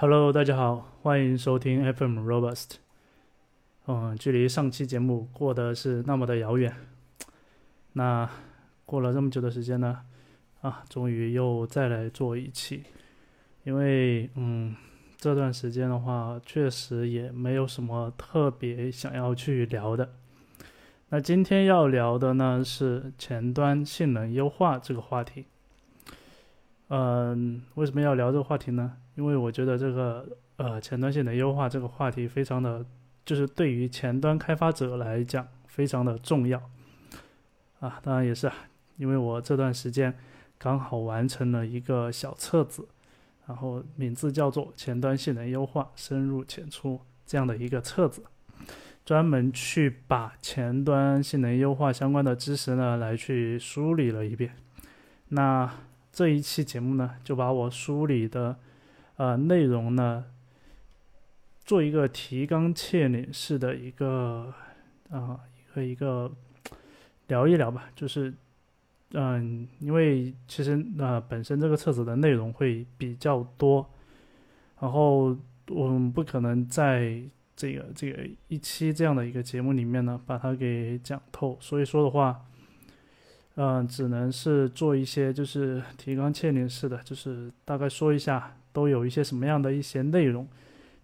Hello，大家好，欢迎收听 FM Robust。嗯，距离上期节目过得是那么的遥远。那过了这么久的时间呢，啊，终于又再来做一期。因为，嗯，这段时间的话，确实也没有什么特别想要去聊的。那今天要聊的呢是前端性能优化这个话题。嗯，为什么要聊这个话题呢？因为我觉得这个呃前端性能优化这个话题非常的，就是对于前端开发者来讲非常的重要啊。当然也是啊，因为我这段时间刚好完成了一个小册子，然后名字叫做《前端性能优化深入浅出》这样的一个册子，专门去把前端性能优化相关的知识呢来去梳理了一遍。那这一期节目呢，就把我梳理的，呃，内容呢，做一个提纲挈领式的一个，啊，一个一个聊一聊吧。就是，嗯，因为其实呃，本身这个册子的内容会比较多，然后我们不可能在这个这个一期这样的一个节目里面呢，把它给讲透。所以说的话。嗯，只能是做一些就是提纲挈领式的，就是大概说一下都有一些什么样的一些内容。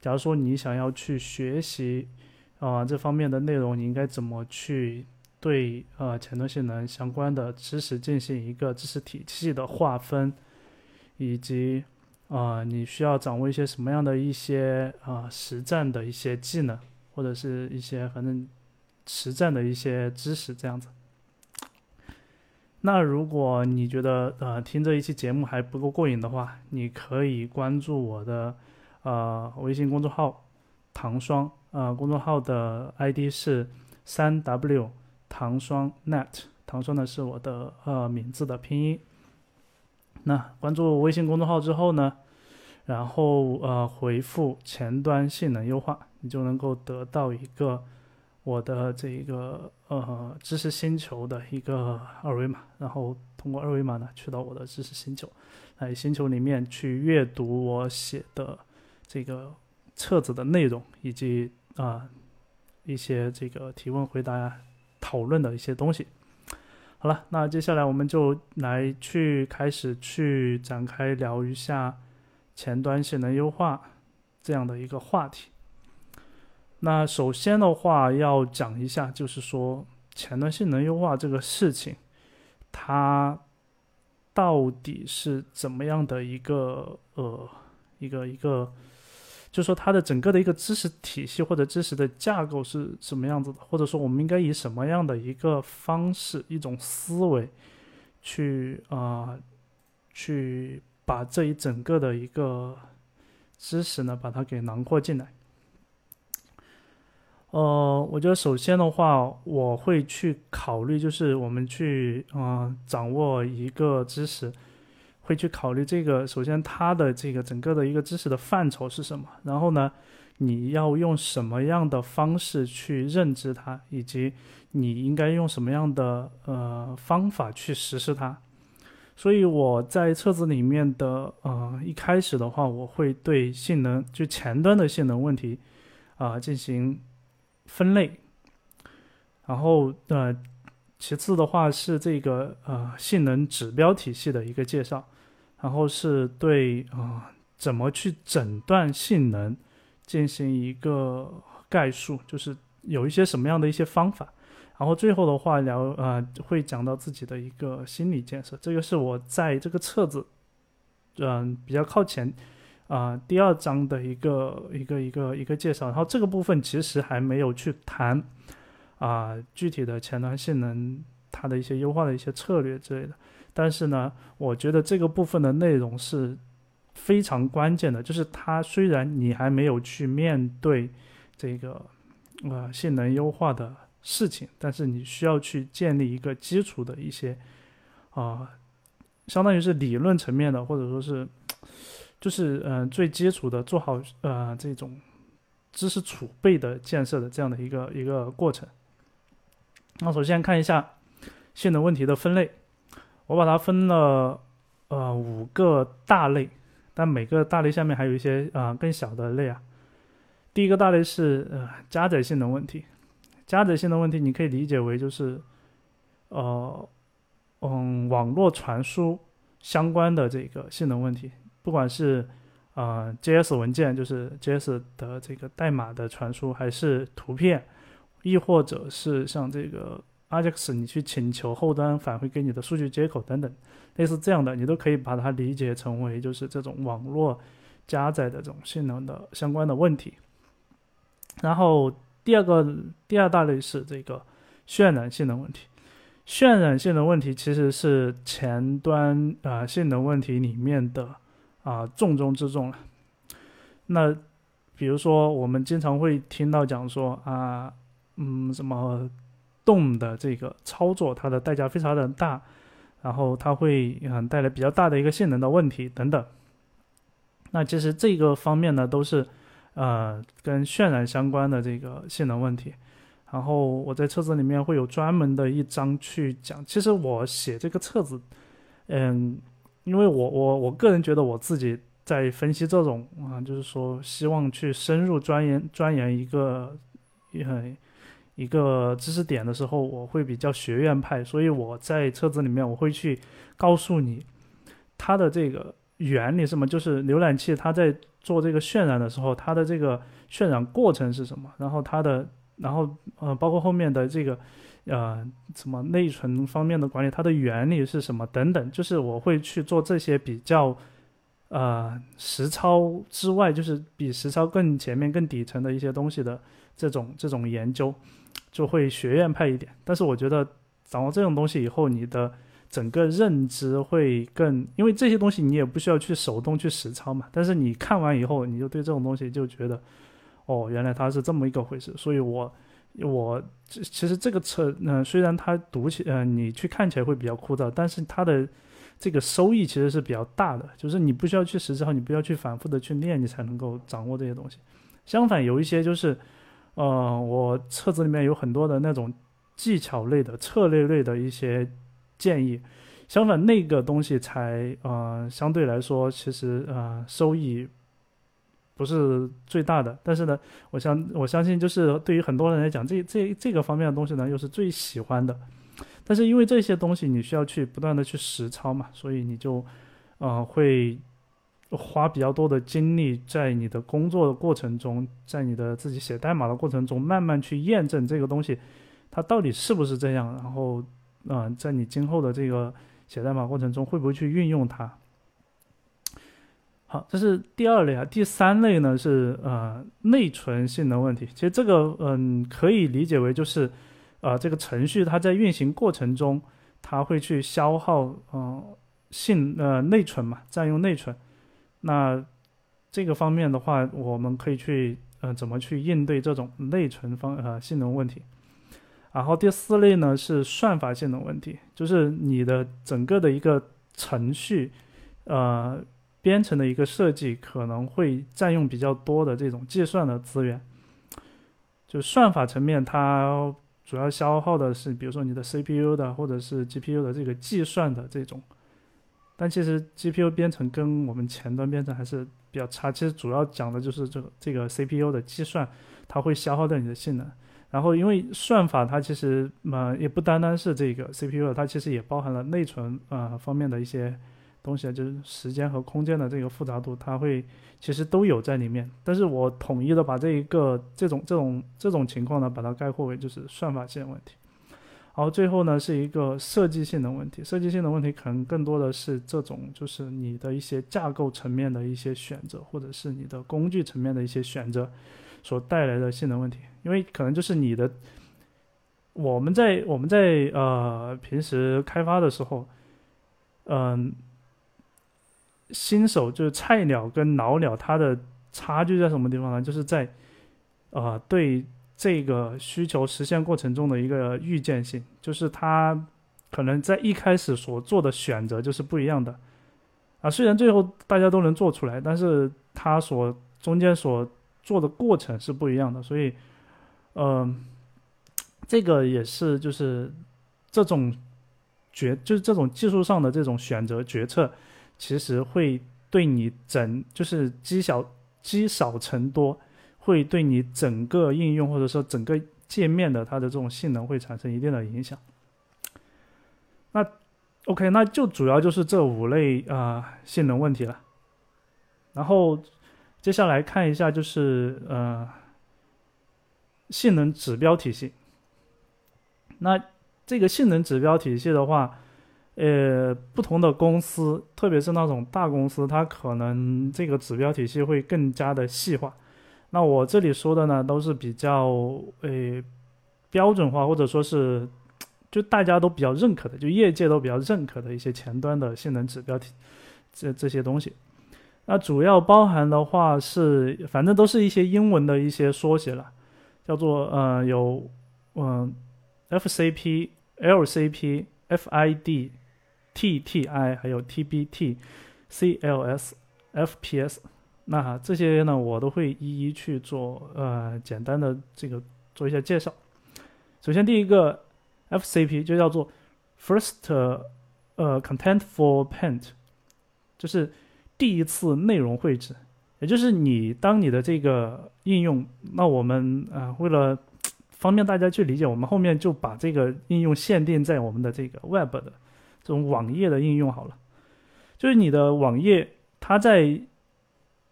假如说你想要去学习啊这方面的内容，你应该怎么去对呃前端性能相关的知识进行一个知识体系的划分，以及啊你需要掌握一些什么样的一些啊实战的一些技能，或者是一些反正实战的一些知识这样子。那如果你觉得呃听这一期节目还不够过瘾的话，你可以关注我的呃微信公众号糖霜，呃公众号的 ID 是三 W 糖霜 net，糖霜呢是我的呃名字的拼音。那关注微信公众号之后呢，然后呃回复前端性能优化，你就能够得到一个。我的这一个呃知识星球的一个二维码，然后通过二维码呢去到我的知识星球，在星球里面去阅读我写的这个册子的内容，以及啊一些这个提问回答讨论的一些东西。好了，那接下来我们就来去开始去展开聊一下前端性能优化这样的一个话题。那首先的话要讲一下，就是说前端性能优化这个事情，它到底是怎么样的一个呃一个一个，就说它的整个的一个知识体系或者知识的架构是什么样子的，或者说我们应该以什么样的一个方式、一种思维去啊去把这一整个的一个知识呢，把它给囊括进来。呃，我觉得首先的话，我会去考虑，就是我们去啊掌握一个知识，会去考虑这个。首先，它的这个整个的一个知识的范畴是什么？然后呢，你要用什么样的方式去认知它，以及你应该用什么样的呃方法去实施它。所以我在册子里面的呃一开始的话，我会对性能就前端的性能问题啊进行。分类，然后呃，其次的话是这个呃性能指标体系的一个介绍，然后是对啊怎么去诊断性能进行一个概述，就是有一些什么样的一些方法，然后最后的话聊呃会讲到自己的一个心理建设，这个是我在这个册子嗯比较靠前。啊，第二章的一个一个一个一个介绍，然后这个部分其实还没有去谈啊具体的前端性能它的一些优化的一些策略之类的。但是呢，我觉得这个部分的内容是非常关键的，就是它虽然你还没有去面对这个呃性能优化的事情，但是你需要去建立一个基础的一些啊，相当于是理论层面的，或者说是。就是嗯，最基础的做好呃这种知识储备的建设的这样的一个一个过程。那首先看一下性能问题的分类，我把它分了呃五个大类，但每个大类下面还有一些啊更小的类啊。第一个大类是呃加载性能问题，加载性能问题你可以理解为就是呃嗯网络传输相关的这个性能问题，不管是呃 JS 文件，就是 JS 的这个代码的传输，还是图片，亦或者是像这个 Ajax 你去请求后端返回给你的数据接口等等，类似这样的，你都可以把它理解成为就是这种网络加载的这种性能的相关的问题。然后第二个第二大类是这个渲染性能问题，渲染性能问题其实是前端啊性能问题里面的啊重中之重了。那比如说我们经常会听到讲说啊，嗯，什么动的这个操作它的代价非常的大，然后它会嗯带来比较大的一个性能的问题等等。那其实这个方面呢都是。呃，跟渲染相关的这个性能问题，然后我在册子里面会有专门的一章去讲。其实我写这个册子，嗯，因为我我我个人觉得我自己在分析这种啊，就是说希望去深入钻研钻研一个呃一个知识点的时候，我会比较学院派，所以我在册子里面我会去告诉你它的这个原理什么，就是浏览器它在。做这个渲染的时候，它的这个渲染过程是什么？然后它的，然后呃，包括后面的这个，呃，什么内存方面的管理，它的原理是什么等等，就是我会去做这些比较，呃，实操之外，就是比实操更前面、更底层的一些东西的这种这种研究，就会学院派一点。但是我觉得掌握这种东西以后，你的。整个认知会更，因为这些东西你也不需要去手动去实操嘛。但是你看完以后，你就对这种东西就觉得，哦，原来它是这么一个回事。所以，我我其实这个车，嗯，虽然它读起，嗯，你去看起来会比较枯燥，但是它的这个收益其实是比较大的。就是你不需要去实操，你不要去反复的去练，你才能够掌握这些东西。相反，有一些就是，呃，我册子里面有很多的那种技巧类的、策略类的一些。建议，相反那个东西才呃相对来说其实呃收益不是最大的，但是呢，我相我相信就是对于很多人来讲，这这这个方面的东西呢又是最喜欢的，但是因为这些东西你需要去不断的去实操嘛，所以你就呃会花比较多的精力在你的工作的过程中，在你的自己写代码的过程中，慢慢去验证这个东西它到底是不是这样，然后。啊，在你今后的这个写代码过程中，会不会去运用它？好，这是第二类啊。第三类呢是呃内存性能问题。其实这个嗯可以理解为就是呃这个程序它在运行过程中，它会去消耗嗯性呃内存嘛，占用内存。那这个方面的话，我们可以去呃怎么去应对这种内存方呃性能问题？然后第四类呢是算法性能问题，就是你的整个的一个程序，呃，编程的一个设计可能会占用比较多的这种计算的资源。就算法层面，它主要消耗的是，比如说你的 CPU 的或者是 GPU 的这个计算的这种。但其实 GPU 编程跟我们前端编程还是比较差，其实主要讲的就是这个这个 CPU 的计算，它会消耗掉你的性能。然后，因为算法它其实嘛也不单单是这个 CPU，它其实也包含了内存啊方面的一些东西啊，就是时间和空间的这个复杂度，它会其实都有在里面。但是我统一的把这一个这种这种这种情况呢，把它概括为就是算法性问题。然后最后呢是一个设计性的问题，设计性的问题可能更多的是这种就是你的一些架构层面的一些选择，或者是你的工具层面的一些选择。所带来的性能问题，因为可能就是你的，我们在我们在呃平时开发的时候，嗯，新手就是菜鸟跟老鸟，它的差距在什么地方呢？就是在呃对这个需求实现过程中的一个预见性，就是他可能在一开始所做的选择就是不一样的啊。虽然最后大家都能做出来，但是他所中间所做的过程是不一样的，所以，嗯，这个也是就是这种决就是这种技术上的这种选择决策，其实会对你整就是积小积少成多，会对你整个应用或者说整个界面的它的这种性能会产生一定的影响。那 OK，那就主要就是这五类啊性能问题了。然后接下来看一下就是呃性能指标体系。那这个性能指标体系的话，呃，不同的公司，特别是那种大公司，它可能这个指标体系会更加的细化。那我这里说的呢，都是比较呃标准化，或者说是 就大家都比较认可的，就业界都比较认可的一些前端的性能指标体这这些东西。那主要包含的话是，反正都是一些英文的一些缩写了，叫做呃有嗯。FCP、LCP、FID、TTI 还有 TBT、CLS、FPS，那这些呢，我都会一一去做呃简单的这个做一下介绍。首先第一个 FCP 就叫做 First 呃 Content for Paint，就是第一次内容绘制，也就是你当你的这个应用，那我们啊为了方便大家去理解，我们后面就把这个应用限定在我们的这个 Web 的这种网页的应用好了。就是你的网页，它在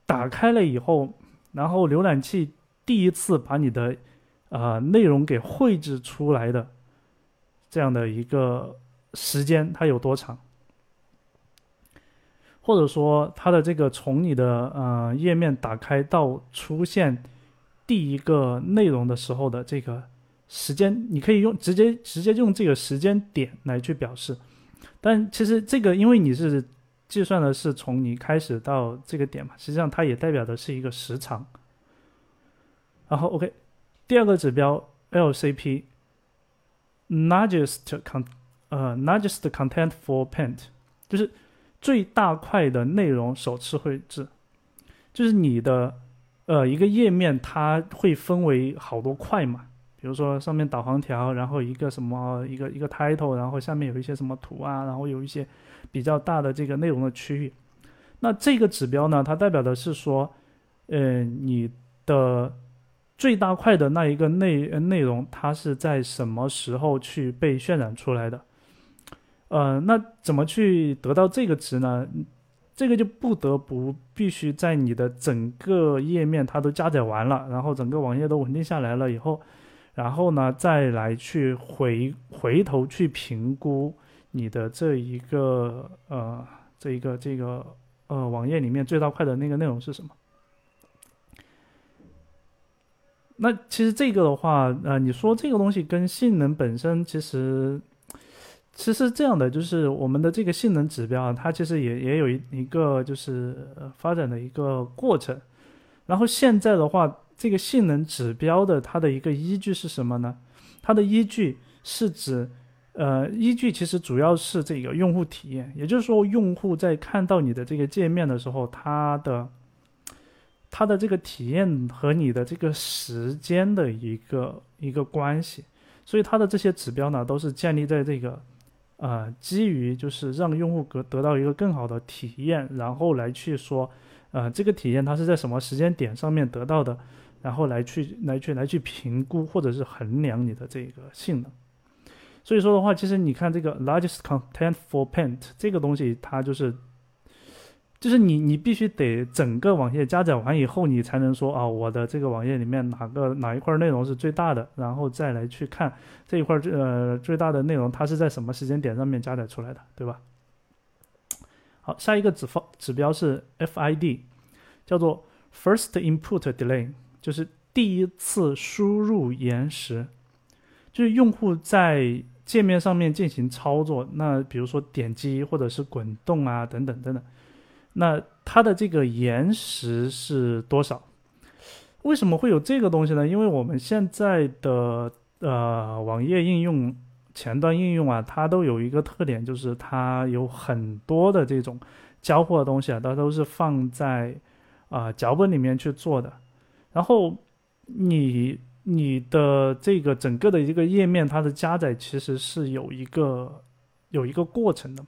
打开了以后，然后浏览器第一次把你的呃内容给绘制出来的这样的一个时间，它有多长？或者说它的这个从你的呃页面打开到出现。第一个内容的时候的这个时间，你可以用直接直接用这个时间点来去表示，但其实这个因为你是计算的是从你开始到这个点嘛，实际上它也代表的是一个时长。然后 OK，第二个指标 LCP，largest con 呃 largest content for paint，就是最大块的内容首次绘制，就是你的。呃，一个页面它会分为好多块嘛，比如说上面导航条，然后一个什么一个一个 title，然后下面有一些什么图啊，然后有一些比较大的这个内容的区域。那这个指标呢，它代表的是说，呃，你的最大块的那一个内内容，它是在什么时候去被渲染出来的？呃，那怎么去得到这个值呢？这个就不得不必须在你的整个页面它都加载完了，然后整个网页都稳定下来了以后，然后呢再来去回回头去评估你的这一个呃这一个这个呃网页里面最大块的那个内容是什么？那其实这个的话，呃，你说这个东西跟性能本身其实。其实这样的就是我们的这个性能指标啊，它其实也也有一一个就是发展的一个过程。然后现在的话，这个性能指标的它的一个依据是什么呢？它的依据是指，呃，依据其实主要是这个用户体验，也就是说，用户在看到你的这个界面的时候，它的它的这个体验和你的这个时间的一个一个关系。所以它的这些指标呢，都是建立在这个。呃，基于就是让用户得得到一个更好的体验，然后来去说，呃，这个体验它是在什么时间点上面得到的，然后来去来去来去评估或者是衡量你的这个性能。所以说的话，其实你看这个 largest content for paint 这个东西，它就是。就是你，你必须得整个网页加载完以后，你才能说啊，我的这个网页里面哪个哪一块内容是最大的，然后再来去看这一块最呃最大的内容，它是在什么时间点上面加载出来的，对吧？好，下一个指方指标是 FID，叫做 First Input Delay，就是第一次输入延时，就是用户在界面上面进行操作，那比如说点击或者是滚动啊等等等等。那它的这个延时是多少？为什么会有这个东西呢？因为我们现在的呃网页应用前端应用啊，它都有一个特点，就是它有很多的这种交互的东西啊，它都是放在啊脚本里面去做的。然后你你的这个整个的一个页面，它的加载其实是有一个有一个过程的。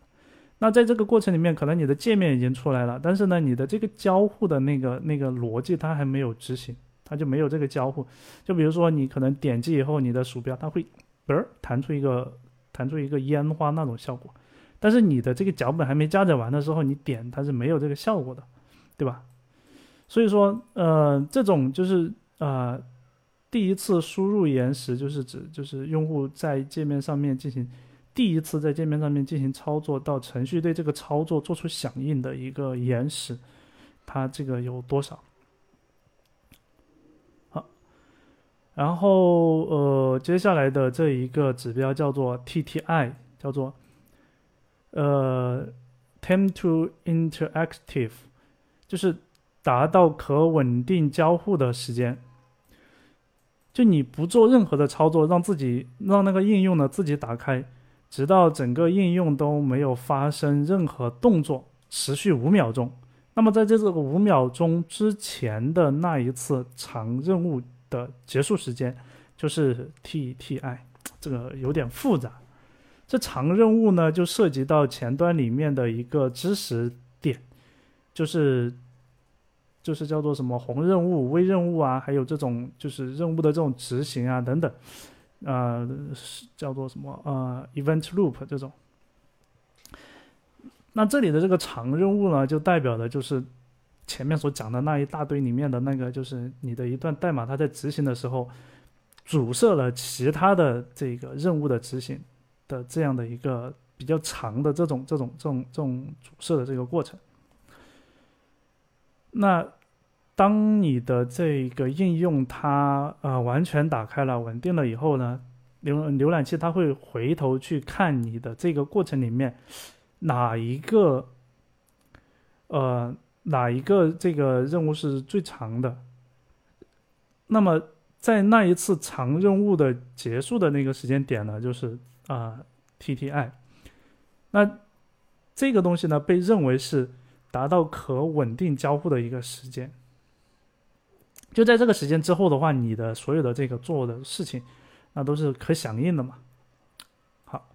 那在这个过程里面，可能你的界面已经出来了，但是呢，你的这个交互的那个那个逻辑它还没有执行，它就没有这个交互。就比如说你可能点击以后，你的鼠标它会嘣弹出一个弹出一个烟花那种效果，但是你的这个脚本还没加载完的时候，你点它是没有这个效果的，对吧？所以说，呃，这种就是呃，第一次输入延时，就是指就是用户在界面上面进行。第一次在界面上面进行操作，到程序对这个操作做出响应的一个延时，它这个有多少？好，然后呃，接下来的这一个指标叫做 TTI，叫做呃 Time to Interactive，就是达到可稳定交互的时间。就你不做任何的操作，让自己让那个应用呢自己打开。直到整个应用都没有发生任何动作，持续五秒钟。那么在这这个五秒钟之前的那一次长任务的结束时间，就是 TTI。这个有点复杂。这长任务呢，就涉及到前端里面的一个知识点，就是就是叫做什么红任务、微任务啊，还有这种就是任务的这种执行啊等等。呃，叫做什么？呃，event loop 这种。那这里的这个长任务呢，就代表的就是前面所讲的那一大堆里面的那个，就是你的一段代码，它在执行的时候阻塞了其他的这个任务的执行的这样的一个比较长的这种这种这种这种阻塞的这个过程。那。当你的这个应用它呃完全打开了、稳定了以后呢，浏浏览器它会回头去看你的这个过程里面哪一个呃哪一个这个任务是最长的。那么在那一次长任务的结束的那个时间点呢，就是啊 TTI。那这个东西呢被认为是达到可稳定交互的一个时间。就在这个时间之后的话，你的所有的这个做的事情，那都是可响应的嘛。好，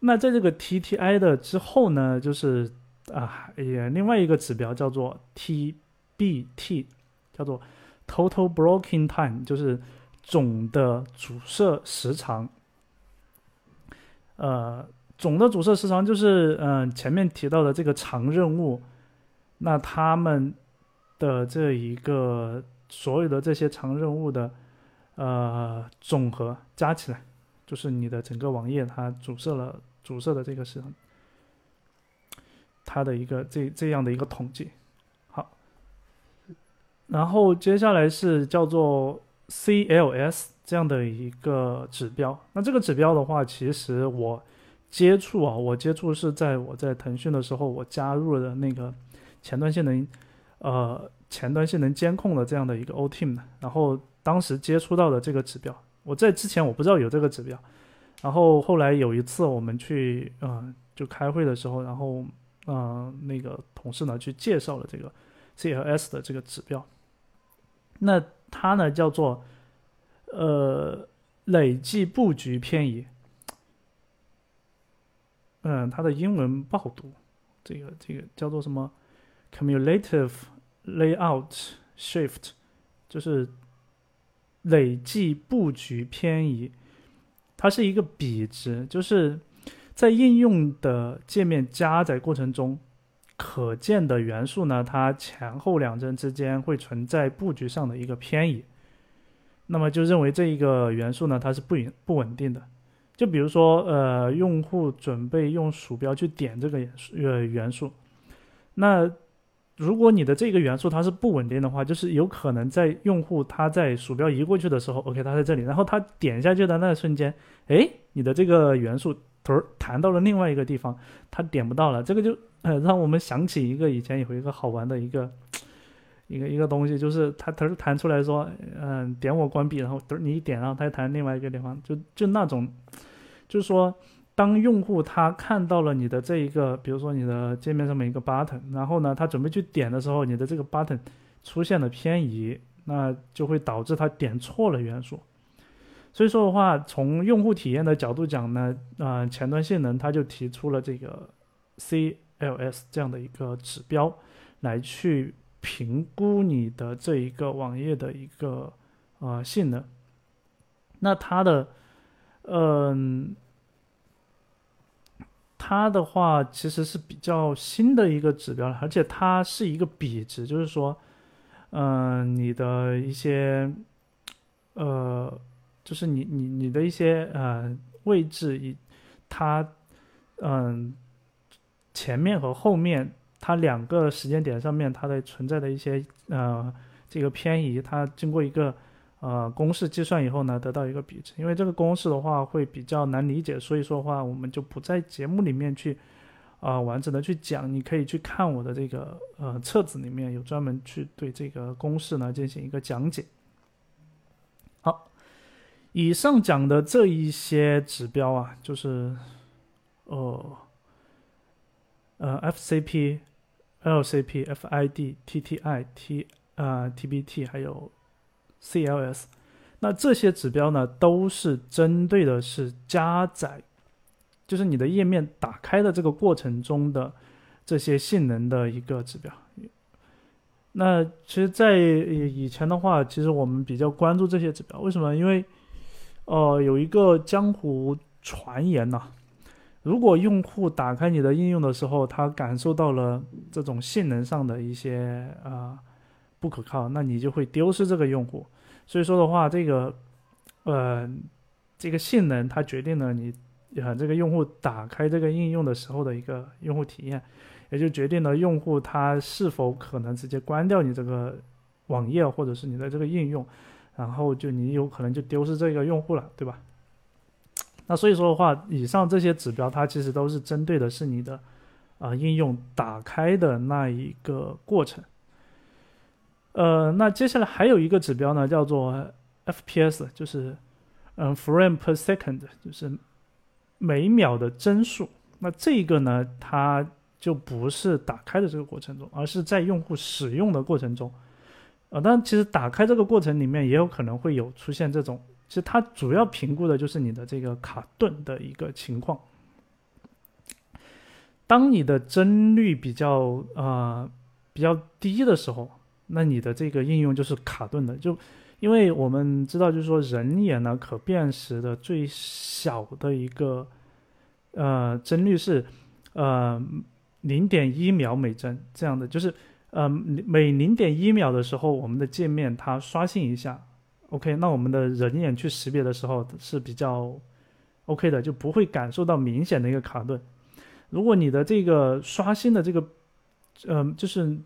那在这个 TTI 的之后呢，就是啊，也另外一个指标叫做 TBT，叫做 Total Blocking Time，就是总的阻塞时长。呃，总的阻塞时长就是嗯前面提到的这个长任务，那他们的这一个。所有的这些长任务的，呃，总和加起来，就是你的整个网页它阻塞了阻塞的这个是它的一个这这样的一个统计。好，然后接下来是叫做 CLS 这样的一个指标。那这个指标的话，其实我接触啊，我接触是在我在腾讯的时候，我加入了那个前端性能，呃。前端性能监控的这样的一个 O Team 的，然后当时接触到的这个指标，我在之前我不知道有这个指标，然后后来有一次我们去呃就开会的时候，然后呃那个同事呢去介绍了这个 CLS 的这个指标，那它呢叫做呃累计布局偏移，嗯，它的英文不好读，这个这个叫做什么 cumulative。Layout shift 就是累计布局偏移，它是一个比值，就是在应用的界面加载过程中，可见的元素呢，它前后两帧之间会存在布局上的一个偏移，那么就认为这一个元素呢，它是不稳不稳定的。就比如说，呃，用户准备用鼠标去点这个元素，呃，元素，那。如果你的这个元素它是不稳定的话，就是有可能在用户他在鼠标移过去的时候，OK，他在这里，然后他点下去的那一瞬间，哎，你的这个元素头弹到了另外一个地方，他点不到了。这个就呃让我们想起一个以前有一个好玩的一个一个一个东西，就是它头弹出来说，嗯，点我关闭，然后头你一点，然后它弹另外一个地方，就就那种，就是说。当用户他看到了你的这一个，比如说你的界面上面一个 button，然后呢，他准备去点的时候，你的这个 button 出现了偏移，那就会导致他点错了元素。所以说的话，从用户体验的角度讲呢，啊，前端性能它就提出了这个 CLS 这样的一个指标来去评估你的这一个网页的一个呃性能。那它的，嗯，它的话其实是比较新的一个指标了，而且它是一个比值，就是说，嗯，你的一些，呃，就是你你你的一些呃位置以它，嗯，前面和后面它两个时间点上面它的存在的一些呃这个偏移，它经过一个。呃，公式计算以后呢，得到一个比值。因为这个公式的话会比较难理解，所以说的话我们就不在节目里面去，啊，完整的去讲。你可以去看我的这个呃册子里面有专门去对这个公式呢进行一个讲解。好，以上讲的这一些指标啊，就是呃呃 FCP、LCP、FID、TTI、T 啊 TBT 还有。CLS，那这些指标呢，都是针对的是加载，就是你的页面打开的这个过程中的这些性能的一个指标。那其实，在以前的话，其实我们比较关注这些指标，为什么？因为，呃，有一个江湖传言呐，如果用户打开你的应用的时候，他感受到了这种性能上的一些啊。不可靠，那你就会丢失这个用户。所以说的话，这个，呃，这个性能它决定了你，呃，这个用户打开这个应用的时候的一个用户体验，也就决定了用户他是否可能直接关掉你这个网页或者是你的这个应用，然后就你有可能就丢失这个用户了，对吧？那所以说的话，以上这些指标它其实都是针对的是你的，啊，应用打开的那一个过程。呃，那接下来还有一个指标呢，叫做 FPS，就是嗯，frame per second，就是每秒的帧数。那这个呢，它就不是打开的这个过程中，而是在用户使用的过程中。呃，当然，其实打开这个过程里面也有可能会有出现这种，其实它主要评估的就是你的这个卡顿的一个情况。当你的帧率比较呃比较低的时候。那你的这个应用就是卡顿的，就因为我们知道，就是说人眼呢可辨识的最小的一个呃帧率是呃零点一秒每帧这样的，就是呃每零点一秒的时候，我们的界面它刷新一下，OK，那我们的人眼去识别的时候是比较 OK 的，就不会感受到明显的一个卡顿。如果你的这个刷新的这个嗯就是。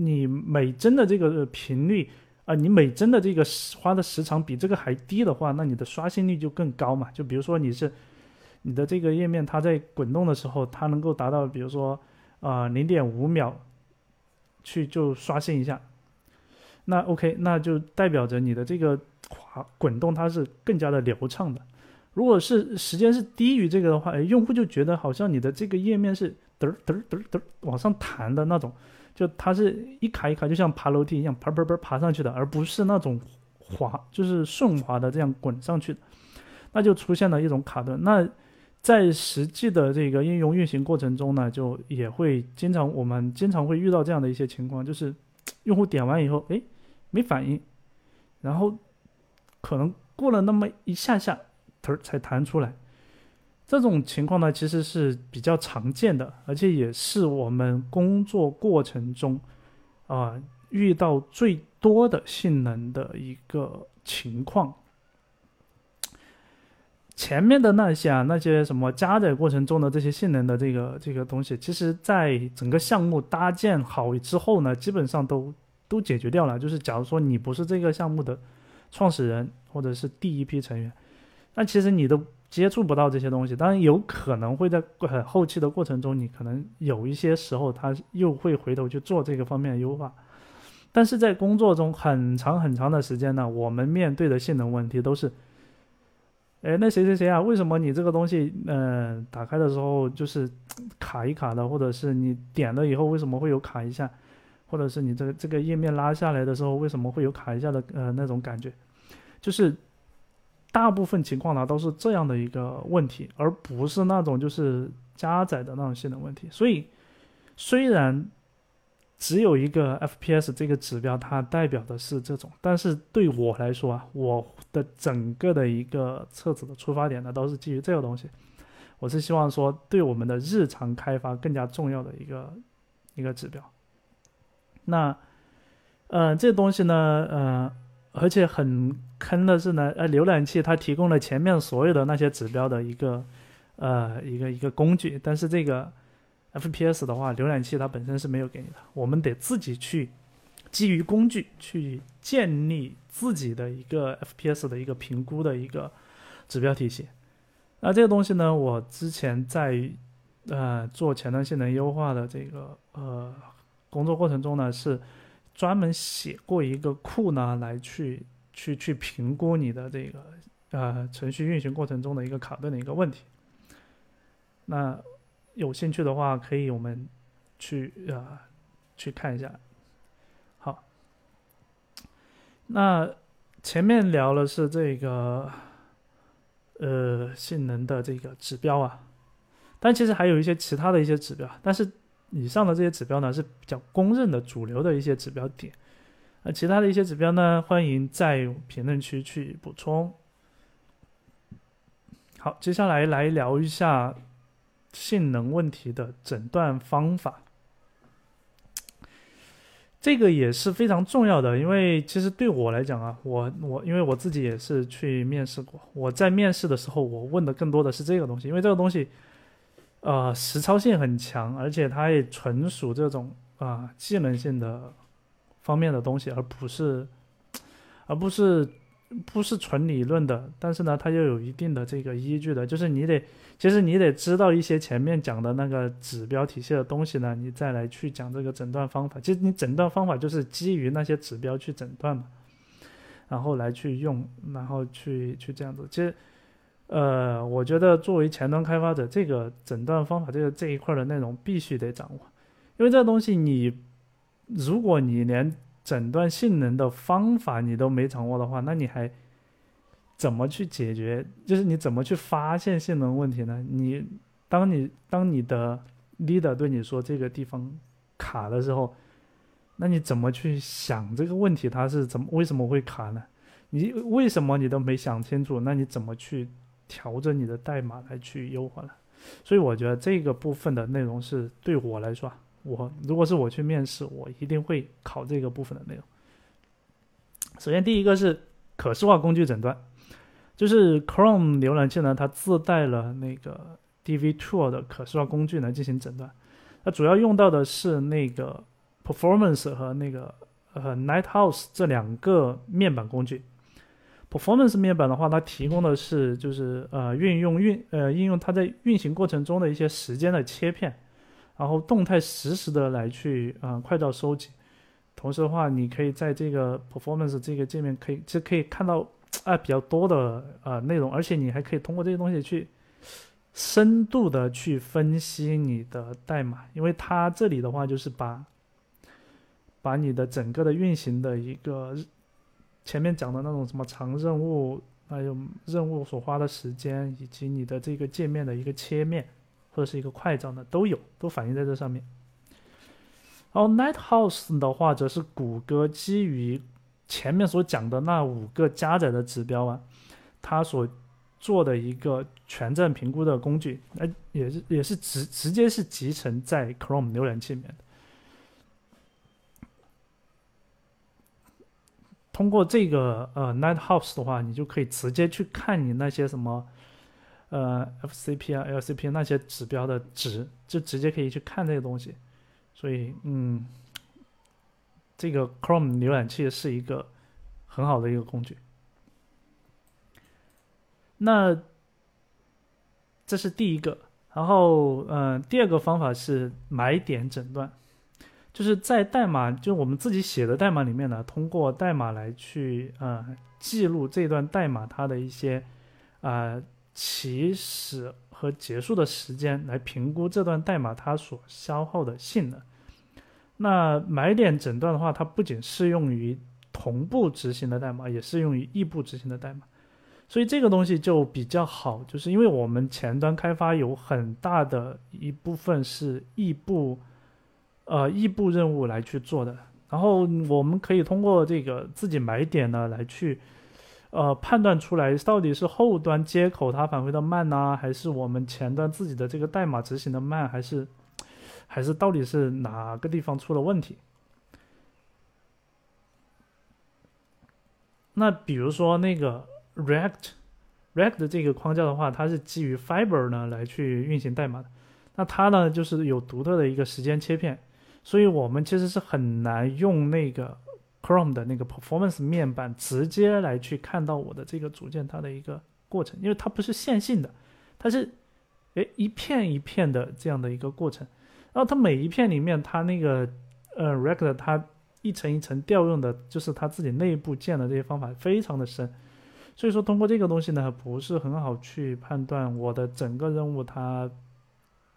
你每帧的这个频率啊，你每帧的这个花的时长比这个还低的话，那你的刷新率就更高嘛。就比如说你是你的这个页面，它在滚动的时候，它能够达到，比如说啊零点五秒去就刷新一下，那 OK，那就代表着你的这个滑滚动它是更加的流畅的。如果是时间是低于这个的话，哎，用户就觉得好像你的这个页面是嘚嘚嘚嘚往上弹的那种。就它是一卡一卡，就像爬楼梯一样，爬爬爬爬上去的，而不是那种滑，就是顺滑的这样滚上去的，那就出现了一种卡顿。那在实际的这个应用运行过程中呢，就也会经常我们经常会遇到这样的一些情况，就是用户点完以后，哎，没反应，然后可能过了那么一下下，头才弹出来。这种情况呢，其实是比较常见的，而且也是我们工作过程中，啊，遇到最多的性能的一个情况。前面的那些啊，那些什么加载过程中的这些性能的这个这个东西，其实在整个项目搭建好之后呢，基本上都都解决掉了。就是假如说你不是这个项目的创始人或者是第一批成员，那其实你都。接触不到这些东西，当然有可能会在很后期的过程中，你可能有一些时候他又会回头去做这个方面的优化，但是在工作中很长很长的时间呢，我们面对的性能问题都是，哎，那谁谁谁啊，为什么你这个东西，嗯，打开的时候就是卡一卡的，或者是你点了以后为什么会有卡一下，或者是你这个这个页面拉下来的时候为什么会有卡一下的，呃，那种感觉，就是。大部分情况呢都是这样的一个问题，而不是那种就是加载的那种性能问题。所以虽然只有一个 FPS 这个指标，它代表的是这种，但是对我来说啊，我的整个的一个册子的出发点呢，都是基于这个东西。我是希望说，对我们的日常开发更加重要的一个一个指标。那，呃，这东西呢，呃，而且很坑的是呢，呃，浏览器它提供了前面所有的那些指标的一个，呃，一个一个工具，但是这个 FPS 的话，浏览器它本身是没有给你的，我们得自己去基于工具去建立自己的一个 FPS 的一个评估的一个指标体系。那这个东西呢，我之前在呃做前端性能优化的这个呃。工作过程中呢，是专门写过一个库呢，来去去去评估你的这个呃程序运行过程中的一个卡顿的一个问题。那有兴趣的话，可以我们去呃去看一下。好，那前面聊了是这个呃性能的这个指标啊，但其实还有一些其他的一些指标，但是。以上的这些指标呢是比较公认的主流的一些指标点，那其他的一些指标呢，欢迎在评论区去补充。好，接下来来聊一下性能问题的诊断方法，这个也是非常重要的，因为其实对我来讲啊，我我因为我自己也是去面试过，我在面试的时候，我问的更多的是这个东西，因为这个东西。呃，实操性很强，而且它也纯属这种啊技能性的方面的东西，而不是，而不是不是纯理论的。但是呢，它又有一定的这个依据的，就是你得，其实你得知道一些前面讲的那个指标体系的东西呢，你再来去讲这个诊断方法。其实你诊断方法就是基于那些指标去诊断嘛，然后来去用，然后去去这样子。其实。呃，我觉得作为前端开发者，这个诊断方法这个这一块的内容必须得掌握，因为这东西你，如果你连诊断性能的方法你都没掌握的话，那你还怎么去解决？就是你怎么去发现性能问题呢？你当你当你的 leader 对你说这个地方卡的时候，那你怎么去想这个问题？它是怎么为什么会卡呢？你为什么你都没想清楚？那你怎么去？调整你的代码来去优化了，所以我觉得这个部分的内容是对我来说，我如果是我去面试，我一定会考这个部分的内容。首先，第一个是可视化工具诊断，就是 Chrome 浏览器呢，它自带了那个 DVTool 的可视化工具来进行诊断，它主要用到的是那个 Performance 和那个呃 Nighthouse 这两个面板工具。Performance 面板的话，它提供的是就是呃运用运呃应用它在运行过程中的一些时间的切片，然后动态实时的来去啊快照收集。同时的话，你可以在这个 Performance 这个界面可以其实可以看到啊比较多的啊内容，而且你还可以通过这些东西去深度的去分析你的代码，因为它这里的话就是把把你的整个的运行的一个。前面讲的那种什么长任务，还有任务所花的时间，以及你的这个界面的一个切面或者是一个快照呢，都有，都反映在这上面。然后 Nighthouse 的话，则是谷歌基于前面所讲的那五个加载的指标啊，它所做的一个全站评估的工具，那也是也是直直接是集成在 Chrome 浏览器里面的。通过这个呃 Nighthouse 的话，你就可以直接去看你那些什么呃 FCP 啊 LCP 那些指标的值，就直接可以去看这些东西。所以嗯，这个 Chrome 浏览器是一个很好的一个工具。那这是第一个，然后嗯，第二个方法是买点诊断。就是在代码，就是我们自己写的代码里面呢，通过代码来去呃记录这段代码它的一些啊起始和结束的时间，来评估这段代码它所消耗的性能。那买点诊断的话，它不仅适用于同步执行的代码，也适用于异步执行的代码。所以这个东西就比较好，就是因为我们前端开发有很大的一部分是异步，呃，异步任务来去做的。然后我们可以通过这个自己买点呢来去，呃，判断出来到底是后端接口它返回的慢呢，还是我们前端自己的这个代码执行的慢，还是还是到底是哪个地方出了问题？那比如说那个 React，React 这个框架的话，它是基于 Fiber 呢来去运行代码的，那它呢就是有独特的一个时间切片。所以我们其实是很难用那个 Chrome 的那个 Performance 面板直接来去看到我的这个组件它的一个过程，因为它不是线性的，它是哎一片一片的这样的一个过程，然后它每一片里面它那个呃 React 它一层一层调用的就是它自己内部建的这些方法非常的深，所以说通过这个东西呢不是很好去判断我的整个任务它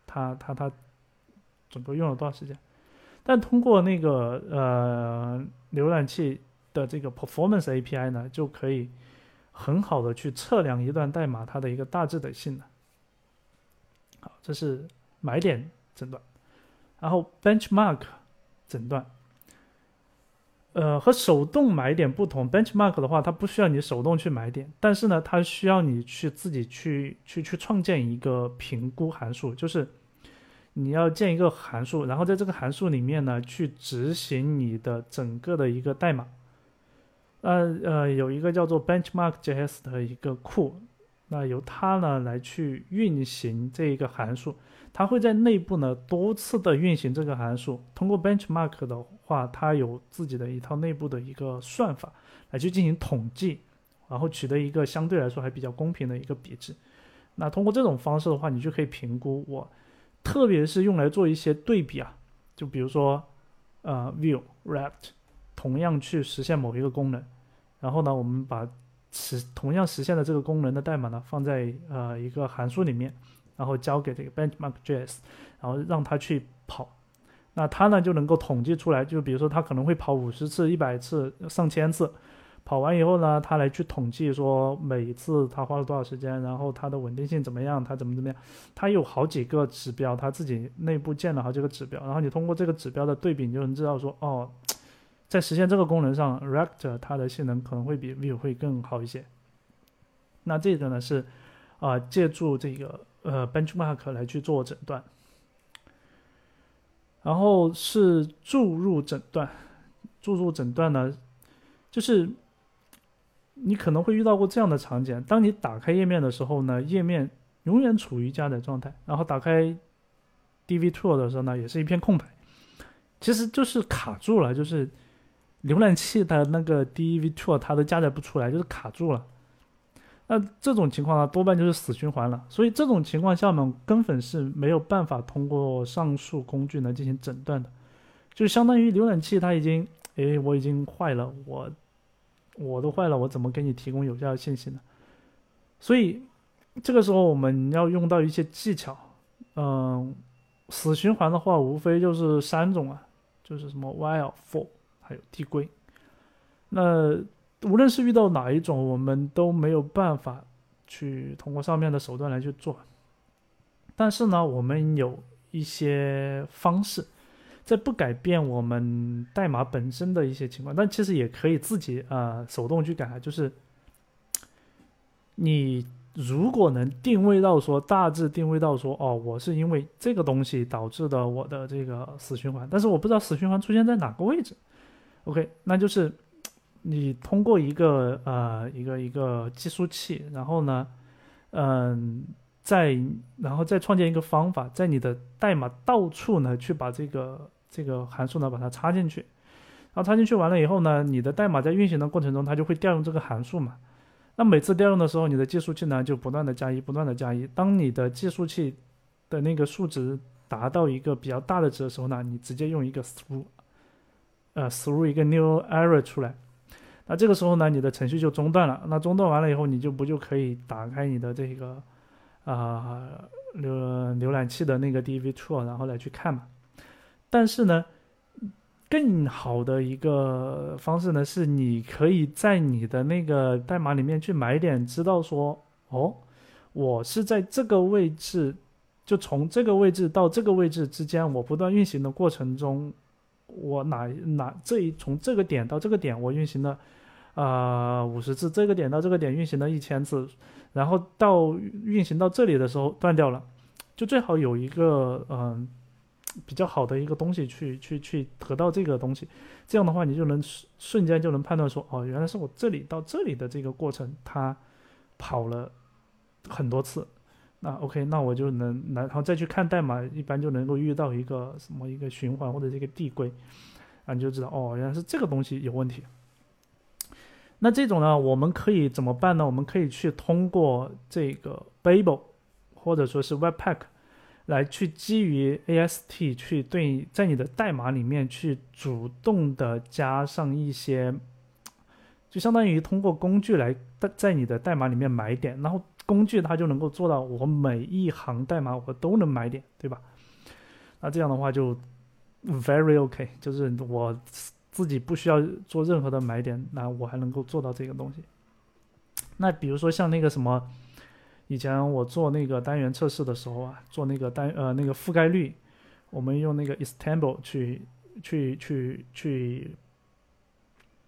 它它它整个用了多少时间。但通过那个呃浏览器的这个 performance API 呢，就可以很好的去测量一段代码它的一个大致的性能。好，这是买点诊断，然后 benchmark 诊断，呃，和手动买点不同，benchmark 的话它不需要你手动去买点，但是呢，它需要你去自己去去去创建一个评估函数，就是。你要建一个函数，然后在这个函数里面呢，去执行你的整个的一个代码。呃呃，有一个叫做 benchmark.js 的一个库，那由它呢来去运行这一个函数，它会在内部呢多次的运行这个函数。通过 benchmark 的话，它有自己的一套内部的一个算法来去进行统计，然后取得一个相对来说还比较公平的一个比值。那通过这种方式的话，你就可以评估我。特别是用来做一些对比啊，就比如说，呃，Vue、React 同样去实现某一个功能，然后呢，我们把实同样实现的这个功能的代码呢放在呃一个函数里面，然后交给这个 Benchmark.js，然后让它去跑，那它呢就能够统计出来，就比如说它可能会跑五十次、一百次、上千次。跑完以后呢，他来去统计说每次他花了多少时间，然后他的稳定性怎么样，他怎么怎么样，他有好几个指标，他自己内部建了好几个指标，然后你通过这个指标的对比，你就能知道说哦，在实现这个功能上，React 它的性能可能会比 View 会更好一些。那这个呢是啊，借助这个呃 benchmark 来去做诊断，然后是注入诊断，注入诊断呢就是。你可能会遇到过这样的场景：当你打开页面的时候呢，页面永远处于加载状态；然后打开 DVTool 的时候呢，也是一片空白。其实就是卡住了，就是浏览器的那个 DVTool 它都加载不出来，就是卡住了。那这种情况呢，多半就是死循环了。所以这种情况下呢，根本是没有办法通过上述工具来进行诊断的，就相当于浏览器它已经，哎，我已经坏了，我。我都坏了，我怎么给你提供有效的信息呢？所以这个时候我们要用到一些技巧。嗯，死循环的话，无非就是三种啊，就是什么 while、for，还有递归。那无论是遇到哪一种，我们都没有办法去通过上面的手段来去做。但是呢，我们有一些方式。在不改变我们代码本身的一些情况，但其实也可以自己啊手动去改。就是你如果能定位到说大致定位到说哦，我是因为这个东西导致的我的这个死循环，但是我不知道死循环出现在哪个位置。OK，那就是你通过一个呃一个一个计数器，然后呢，嗯，再然后再创建一个方法，在你的代码到处呢去把这个。这个函数呢，把它插进去，然后插进去完了以后呢，你的代码在运行的过程中，它就会调用这个函数嘛。那每次调用的时候，你的计数器呢就不断的加一，不断的加一。当你的计数器的那个数值达到一个比较大的值的时候呢，你直接用一个 through，呃，through 一个 new error 出来。那这个时候呢，你的程序就中断了。那中断完了以后，你就不就可以打开你的这个啊浏浏览器的那个 DVTool，然后来去看嘛。但是呢，更好的一个方式呢，是你可以在你的那个代码里面去买点，知道说，哦，我是在这个位置，就从这个位置到这个位置之间，我不断运行的过程中，我哪哪这一从这个点到这个点，我运行了，呃，五十次，这个点到这个点运行了一千次，然后到运行到这里的时候断掉了，就最好有一个嗯。比较好的一个东西去去去得到这个东西，这样的话你就能瞬间就能判断说，哦，原来是我这里到这里的这个过程，它跑了很多次，那 OK，那我就能然后再去看代码，一般就能够遇到一个什么一个循环或者这个递归，啊，你就知道哦，原来是这个东西有问题。那这种呢，我们可以怎么办呢？我们可以去通过这个 Babel 或者说是 Webpack。来去基于 AST 去对在你的代码里面去主动的加上一些，就相当于通过工具来在在你的代码里面买点，然后工具它就能够做到我每一行代码我都能买点，对吧？那这样的话就 very OK，就是我自己不需要做任何的买点，那我还能够做到这个东西。那比如说像那个什么。以前我做那个单元测试的时候啊，做那个单呃那个覆盖率，我们用那个 Istanbul 去去去去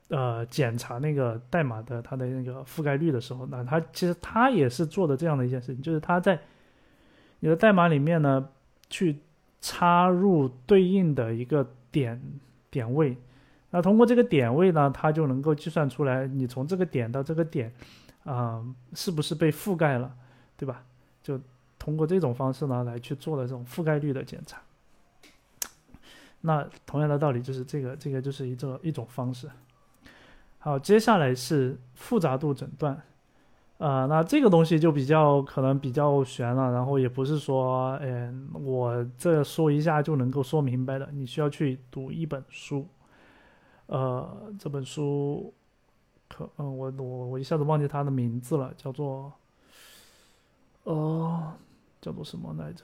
呃检查那个代码的它的那个覆盖率的时候，那它其实它也是做的这样的一件事情，就是它在你的代码里面呢去插入对应的一个点点位，那通过这个点位呢，它就能够计算出来你从这个点到这个点啊是不是被覆盖了。对吧？就通过这种方式呢来去做的这种覆盖率的检查。那同样的道理就是这个，这个就是一个一种方式。好，接下来是复杂度诊断。呃，那这个东西就比较可能比较悬了，然后也不是说，嗯，我这说一下就能够说明白的。你需要去读一本书。呃，这本书可，嗯，我我我一下子忘记它的名字了，叫做。哦，叫做什么来着？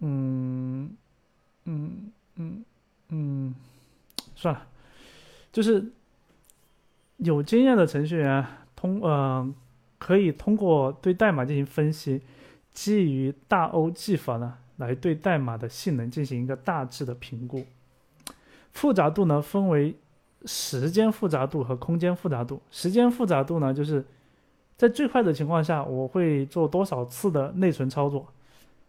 嗯嗯嗯嗯，算了，就是有经验的程序员通呃可以通过对代码进行分析，基于大 O 技法呢，来对代码的性能进行一个大致的评估。复杂度呢分为时间复杂度和空间复杂度。时间复杂度呢就是。在最快的情况下，我会做多少次的内存操作？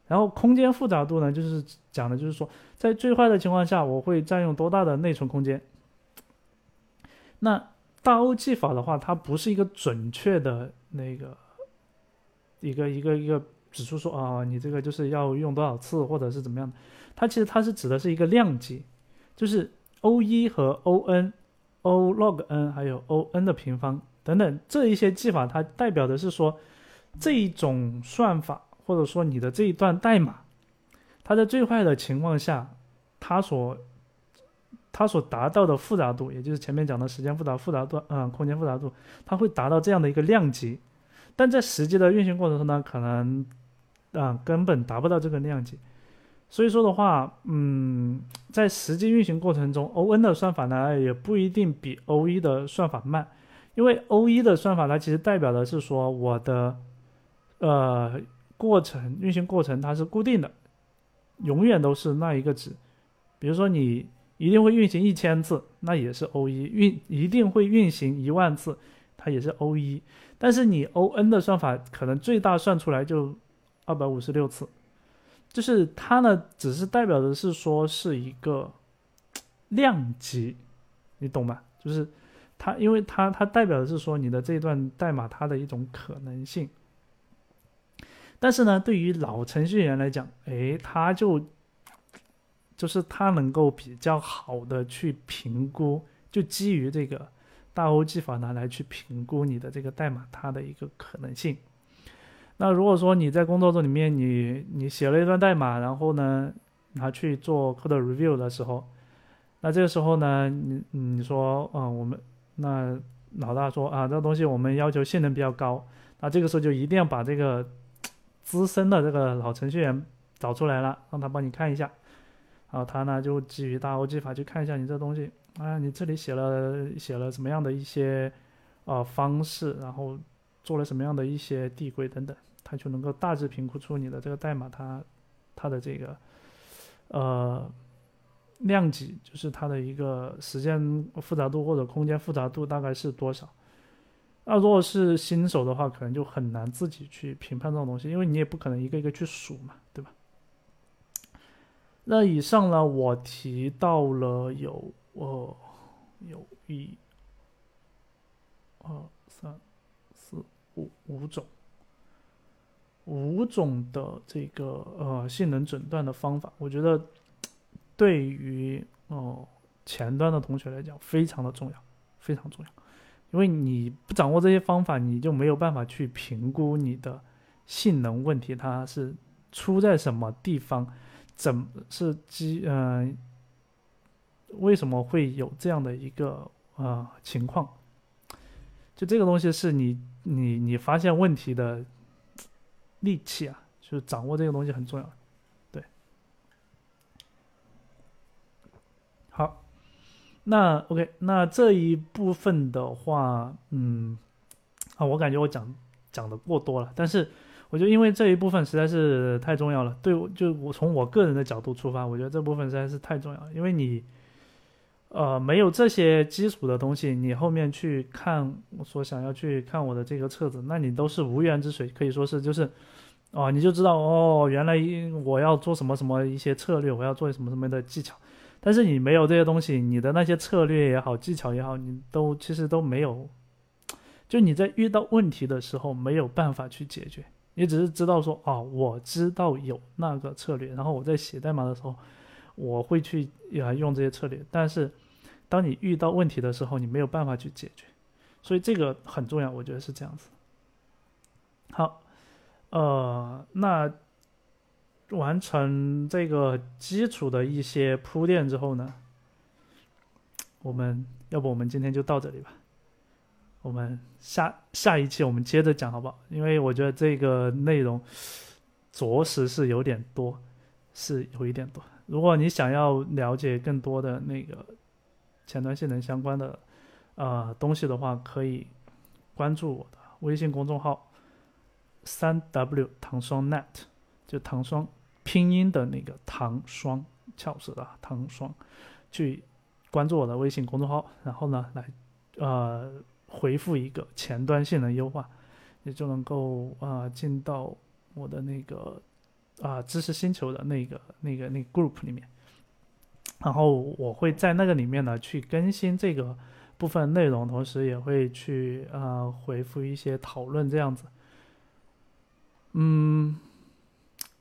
然后空间复杂度呢，就是讲的就是说，在最坏的情况下，我会占用多大的内存空间？那大 O 技法的话，它不是一个准确的那个一个一个一个指出说啊，你这个就是要用多少次或者是怎么样的？它其实它是指的是一个量级，就是 O 一和 O N，O log n 还有 O n 的平方。等等，这一些技法它代表的是说，这一种算法或者说你的这一段代码，它在最坏的情况下，它所它所达到的复杂度，也就是前面讲的时间复杂复杂度，嗯，空间复杂度，它会达到这样的一个量级，但在实际的运行过程中呢，可能啊根本达不到这个量级，所以说的话，嗯，在实际运行过程中，O N 的算法呢也不一定比 O 一的算法慢。因为 O 一的算法，它其实代表的是说我的，呃，过程运行过程它是固定的，永远都是那一个值。比如说你一定会运行一千次，那也是 O 一运一定会运行一万次，它也是 O 一。但是你 O N 的算法可能最大算出来就二百五十六次，就是它呢只是代表的是说是一个量级，你懂吧？就是。它，因为它它代表的是说你的这段代码它的一种可能性，但是呢，对于老程序员来讲，哎，他就就是他能够比较好的去评估，就基于这个大 O 技法呢来去评估你的这个代码它的一个可能性。那如果说你在工作中里面你你写了一段代码，然后呢拿去做 code review 的时候，那这个时候呢，你你说啊，我们那老大说啊，这个东西我们要求性能比较高，那这个时候就一定要把这个资深的这个老程序员找出来了，让他帮你看一下，然后他呢就基于大 O 技法去看一下你这东西啊，你这里写了写了什么样的一些呃方式，然后做了什么样的一些递归等等，他就能够大致评估出你的这个代码它它的这个呃量级，就是它的一个时间复杂度或者空间复杂度大概是多少。那如果是新手的话，可能就很难自己去评判这种东西，因为你也不可能一个一个去数嘛，对吧？那以上呢，我提到了有呃有一、二、三、四、五五种五种的这个呃性能诊断的方法，我觉得对于哦前端的同学来讲非常的重要，非常重要。因为你不掌握这些方法，你就没有办法去评估你的性能问题，它是出在什么地方，怎是基嗯，为什么会有这样的一个呃情况？就这个东西是你你你发现问题的利器啊，就是掌握这个东西很重要，对，好。那 OK，那这一部分的话，嗯，啊，我感觉我讲讲的过多了，但是我觉得因为这一部分实在是太重要了，对，就我从我个人的角度出发，我觉得这部分实在是太重要了，因为你，呃，没有这些基础的东西，你后面去看我所想要去看我的这个册子，那你都是无源之水，可以说是就是，哦，你就知道哦，原来我要做什么什么一些策略，我要做什么什么的技巧。但是你没有这些东西，你的那些策略也好，技巧也好，你都其实都没有。就你在遇到问题的时候没有办法去解决，你只是知道说，哦，我知道有那个策略，然后我在写代码的时候，我会去啊用这些策略。但是当你遇到问题的时候，你没有办法去解决，所以这个很重要，我觉得是这样子。好，呃，那。完成这个基础的一些铺垫之后呢，我们要不我们今天就到这里吧。我们下下一期我们接着讲好不好？因为我觉得这个内容着实是有点多，是有一点多。如果你想要了解更多的那个前端性能相关的呃东西的话，可以关注我的微信公众号三 W 糖霜 Net，就糖霜。拼音的那个糖霜翘舌的糖霜，去关注我的微信公众号，然后呢，来呃回复一个前端性能优化，也就能够啊进到我的那个啊知识星球的那个那个那个 group 里面，然后我会在那个里面呢去更新这个部分内容，同时也会去啊回复一些讨论这样子，嗯。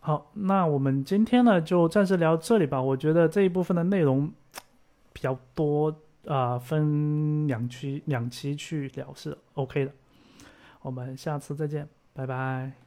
好，那我们今天呢就暂时聊这里吧。我觉得这一部分的内容 比较多啊，分两期两期去聊是 OK 的。我们下次再见，拜拜。